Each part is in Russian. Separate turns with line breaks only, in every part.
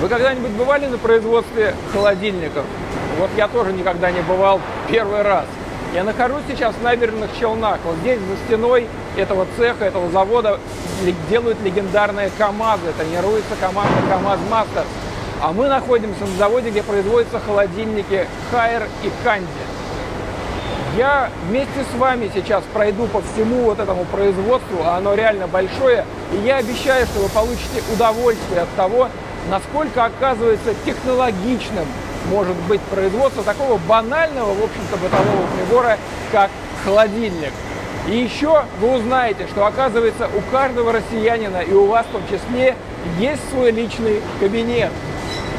Вы когда-нибудь бывали на производстве холодильников? Вот я тоже никогда не бывал первый раз. Я нахожусь сейчас в набережных Челнах. Вот здесь за стеной этого цеха, этого завода делают легендарные КАМАЗы. Тренируется команда КАМАЗ Мастерс. А мы находимся на заводе, где производятся холодильники Хайер и Канди. Я вместе с вами сейчас пройду по всему вот этому производству, а оно реально большое, и я обещаю, что вы получите удовольствие от того, насколько оказывается технологичным может быть производство такого банального, в общем-то, бытового прибора, как холодильник. И еще вы узнаете, что оказывается у каждого россиянина и у вас в том числе есть свой личный кабинет.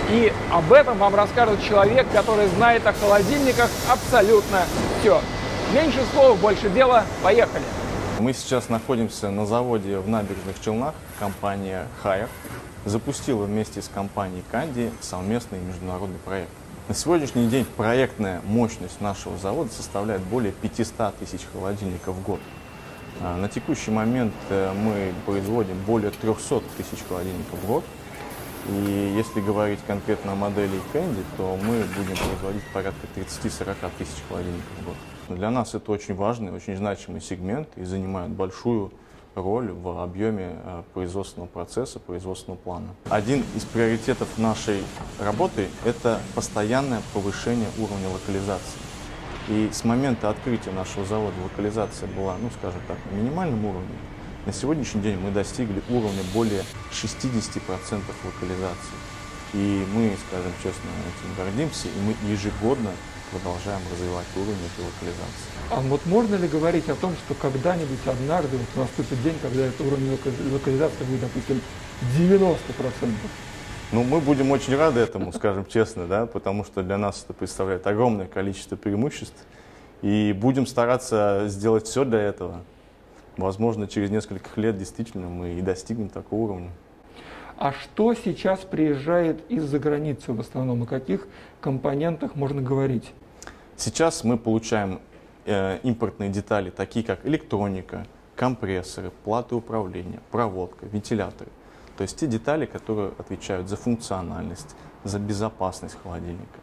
И об этом вам расскажет человек, который знает о холодильниках абсолютно все. Меньше слов, больше дела. Поехали!
Мы сейчас находимся на заводе в набережных Челнах. Компания Hire запустила вместе с компанией Канди совместный международный проект. На сегодняшний день проектная мощность нашего завода составляет более 500 тысяч холодильников в год. А, на текущий момент э, мы производим более 300 тысяч холодильников в год. И если говорить конкретно о модели Candy, то мы будем производить порядка 30-40 тысяч холодильников в год. Для нас это очень важный, очень значимый сегмент и занимает большую роль в объеме э, производственного процесса, производственного плана. Один из приоритетов нашей работы – это постоянное повышение уровня локализации. И с момента открытия нашего завода локализация была, ну скажем так, на минимальном уровне. На сегодняшний день мы достигли уровня более 60% локализации. И мы, скажем честно, этим гордимся, и мы ежегодно продолжаем развивать уровень этой локализации.
А вот можно ли говорить о том, что когда-нибудь однажды вот наступит день, когда этот уровень локализации будет, допустим, 90%?
Ну, мы будем очень рады этому, скажем честно, да, потому что для нас это представляет огромное количество преимуществ. И будем стараться сделать все для этого. Возможно, через несколько лет действительно мы и достигнем такого уровня.
А что сейчас приезжает из-за границы в основном? О каких компонентах можно говорить?
Сейчас мы получаем э, импортные детали, такие как электроника, компрессоры, платы управления, проводка, вентиляторы. То есть те детали, которые отвечают за функциональность, за безопасность холодильника.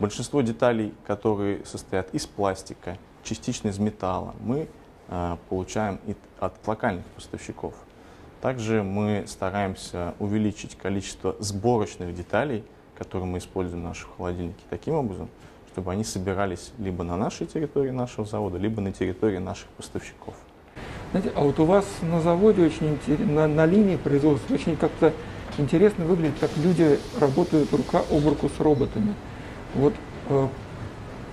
Большинство деталей, которые состоят из пластика, частично из металла, мы э, получаем от локальных поставщиков. Также мы стараемся увеличить количество сборочных деталей, которые мы используем в наших холодильнике, таким образом, чтобы они собирались либо на нашей территории нашего завода, либо на территории наших поставщиков.
Знаете, а вот у вас на заводе очень на, на линии производства очень как-то интересно выглядит, как люди работают рука об руку с роботами. Вот э,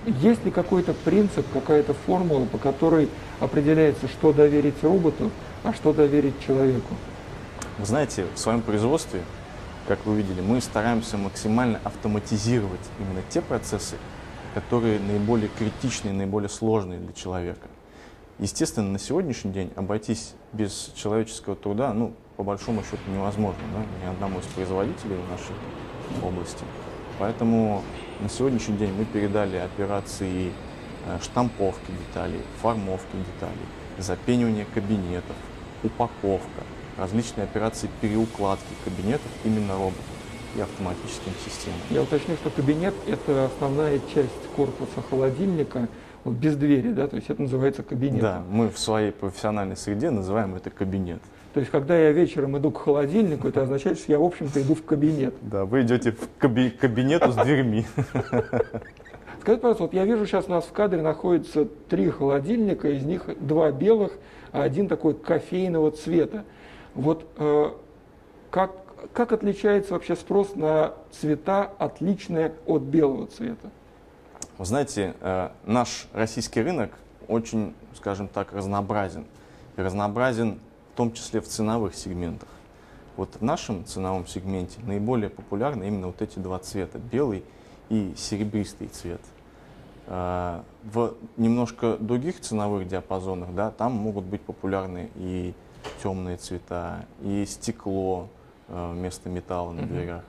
есть ли какой-то принцип, какая-то формула, по которой определяется, что доверить роботу, а что доверить человеку?
Вы знаете, в своем производстве, как вы видели, мы стараемся максимально автоматизировать именно те процессы, которые наиболее критичные, наиболее сложные для человека. Естественно, на сегодняшний день обойтись без человеческого труда, ну, по большому счету, невозможно, да, ни одному из производителей в нашей области. Поэтому на сегодняшний день мы передали операции э, штамповки деталей, формовки деталей, запенивание кабинетов, упаковка, различные операции переукладки кабинетов именно роботов и автоматическими системами.
Я уточню, что кабинет – это основная часть корпуса холодильника, вот без двери, да, то есть это называется кабинет.
Да, мы в своей профессиональной среде называем это кабинет.
То есть, когда я вечером иду к холодильнику, это означает, что я, в общем-то, иду в кабинет.
Да, вы идете в каби- кабинету с дверьми.
Скажите, пожалуйста, вот я вижу сейчас у нас в кадре находится три холодильника, из них два белых, а один такой кофейного цвета. Вот э, как, как отличается вообще спрос на цвета, отличные от белого цвета?
Вы знаете, э, наш российский рынок очень, скажем так, разнообразен. И разнообразен в том числе в ценовых сегментах. Вот в нашем ценовом сегменте наиболее популярны именно вот эти два цвета, белый и серебристый цвет. Э, в немножко других ценовых диапазонах, да, там могут быть популярны и темные цвета, и стекло э, вместо металла на дверях,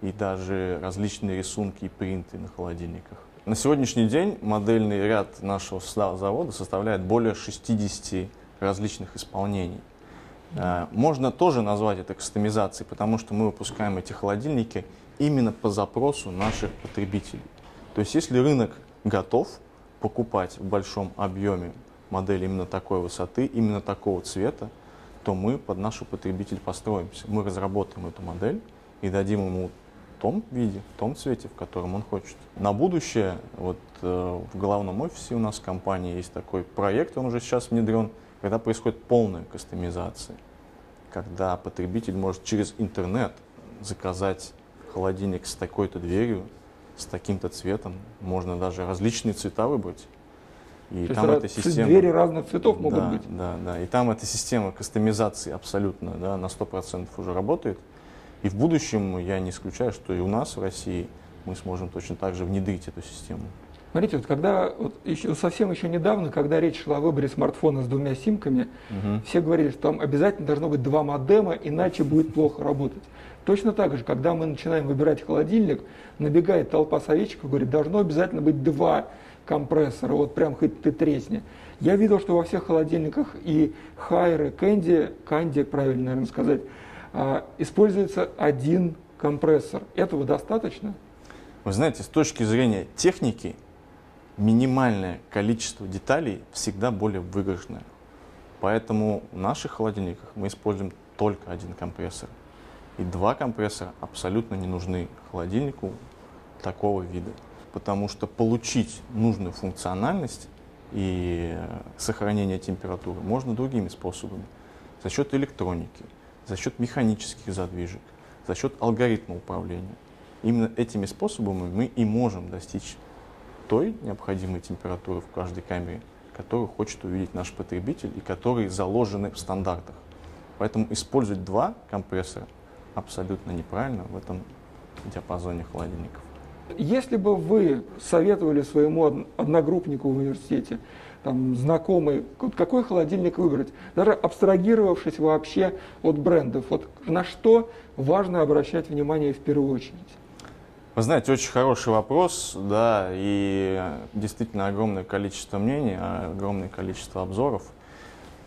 и даже различные рисунки и принты на холодильниках. На сегодняшний день модельный ряд нашего завода составляет более 60 различных исполнений. Э, можно тоже назвать это кастомизацией, потому что мы выпускаем эти холодильники именно по запросу наших потребителей. То есть если рынок готов покупать в большом объеме модель именно такой высоты, именно такого цвета, то мы под нашу потребитель построимся. Мы разработаем эту модель и дадим ему в том виде, в том цвете, в котором он хочет. На будущее, вот э, в главном офисе у нас в компании есть такой проект, он уже сейчас внедрен, когда происходит полная кастомизация, когда потребитель может через интернет заказать холодильник с такой-то дверью, с таким-то цветом, можно даже различные цвета выбрать.
И То там эта система... Двери разных цветов могут
да,
быть.
Да, да. И там эта система кастомизации абсолютно да, на 100% уже работает. И в будущем я не исключаю, что и у нас в России мы сможем точно так же внедрить эту систему.
Смотрите, вот когда вот еще, совсем еще недавно, когда речь шла о выборе смартфона с двумя симками, угу. все говорили, что там обязательно должно быть два модема, иначе будет плохо работать. Точно так же, когда мы начинаем выбирать холодильник, набегает толпа советчиков и говорит, должно обязательно быть два компрессора, вот прям хоть ты тресни. Я видел, что во всех холодильниках и Хайры, Кэнди, Канди, правильно, наверное, сказать, а, используется один компрессор. Этого достаточно?
Вы знаете, с точки зрения техники, минимальное количество деталей всегда более выигрышное. Поэтому в наших холодильниках мы используем только один компрессор. И два компрессора абсолютно не нужны холодильнику такого вида. Потому что получить нужную функциональность и сохранение температуры можно другими способами. За счет электроники, за счет механических задвижек, за счет алгоритма управления. Именно этими способами мы и можем достичь той необходимой температуры в каждой камере, которую хочет увидеть наш потребитель и которые заложены в стандартах. Поэтому использовать два компрессора абсолютно неправильно в этом диапазоне холодильников.
Если бы вы советовали своему одногруппнику в университете, там, знакомый, какой холодильник выбрать, даже абстрагировавшись вообще от брендов, вот на что важно обращать внимание в первую очередь?
Вы знаете, очень хороший вопрос, да, и действительно огромное количество мнений, огромное количество обзоров.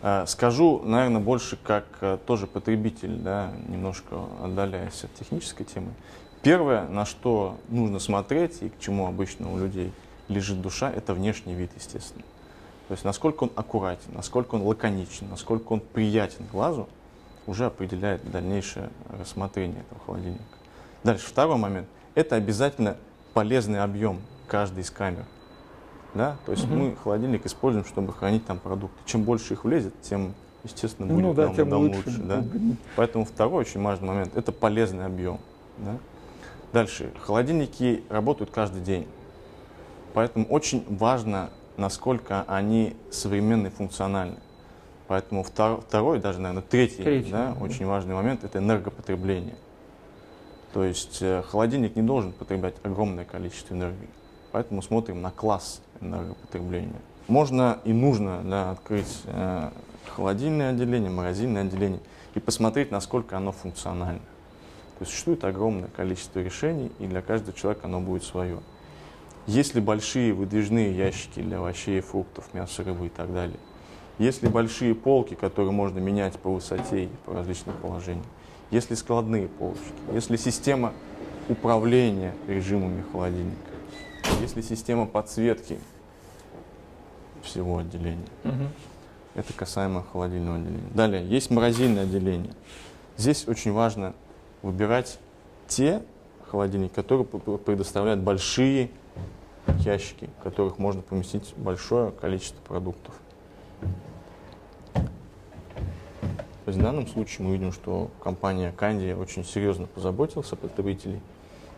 Э, скажу, наверное, больше как э, тоже потребитель, да, немножко отдаляясь от технической темы. Первое, на что нужно смотреть и к чему обычно у людей лежит душа, это внешний вид, естественно. То есть насколько он аккуратен, насколько он лаконичен, насколько он приятен глазу, уже определяет дальнейшее рассмотрение этого холодильника. Дальше, второй момент. Это обязательно полезный объем каждой из камер. Да? То есть угу. мы холодильник используем, чтобы хранить там продукты. Чем больше их влезет, тем, естественно, будет ну, да, нам, тем нам лучше. лучше да? Поэтому второй очень важный момент – это полезный объем. Да? Дальше. Холодильники работают каждый день. Поэтому очень важно, насколько они современные, функциональны. Поэтому втор, второй, даже, наверное, третий, третий да, да. очень важный момент – это энергопотребление. То есть э, холодильник не должен потреблять огромное количество энергии. Поэтому смотрим на класс энергопотребления. Можно и нужно да, открыть э, холодильное отделение, морозильное отделение и посмотреть, насколько оно функционально. То есть существует огромное количество решений, и для каждого человека оно будет свое. Если большие выдвижные ящики для овощей, фруктов, мяса, рыбы и так далее, если большие полки, которые можно менять по высоте и по различным положениям, если складные полочки, если система управления режимами холодильника, если система подсветки всего отделения. Угу. Это касаемо холодильного отделения. Далее, есть морозильное отделение. Здесь очень важно выбирать те холодильники, которые предоставляют большие ящики, в которых можно поместить большое количество продуктов. То есть в данном случае мы видим, что компания Канди очень серьезно позаботилась о потребителей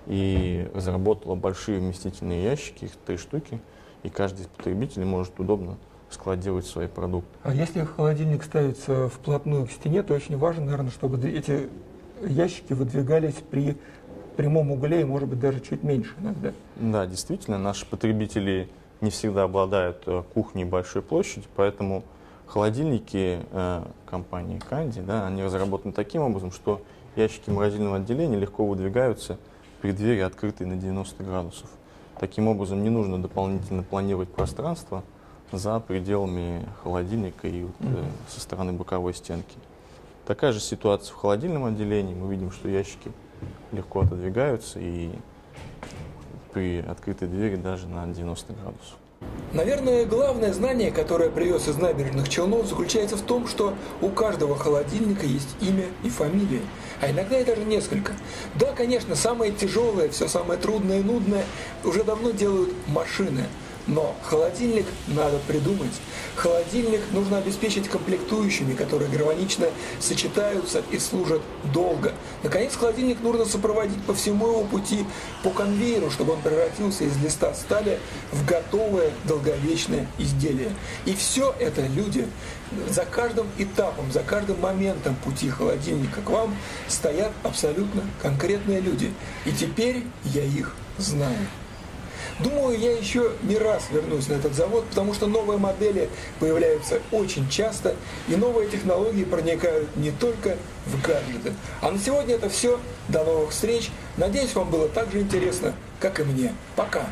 и разработала большие вместительные ящики, их три штуки, и каждый из потребителей может удобно складировать свои продукты.
А если холодильник ставится вплотную к стене, то очень важно, наверное, чтобы эти ящики выдвигались при прямом угле и, может быть, даже чуть меньше иногда.
Да, действительно, наши потребители не всегда обладают э, кухней большой площади, поэтому холодильники э, компании Канди, да, они разработаны таким образом, что ящики морозильного отделения легко выдвигаются при двери, открытой на 90 градусов. Таким образом, не нужно дополнительно планировать пространство за пределами холодильника и вот, э, со стороны боковой стенки. Такая же ситуация в холодильном отделении. Мы видим, что ящики легко отодвигаются и при открытой двери даже на 90 градусов.
Наверное, главное знание, которое привез из набережных Челнов, заключается в том, что у каждого холодильника есть имя и фамилия, а иногда и даже несколько. Да, конечно, самое тяжелое, все самое трудное и нудное уже давно делают машины – но холодильник надо придумать. Холодильник нужно обеспечить комплектующими, которые гармонично сочетаются и служат долго. Наконец, холодильник нужно сопроводить по всему его пути по конвейеру, чтобы он превратился из листа стали в готовое долговечное изделие. И все это люди за каждым этапом, за каждым моментом пути холодильника к вам стоят абсолютно конкретные люди. И теперь я их знаю. Думаю, я еще не раз вернусь на этот завод, потому что новые модели появляются очень часто, и новые технологии проникают не только в гаджеты. А на сегодня это все. До новых встреч. Надеюсь, вам было так же интересно, как и мне. Пока.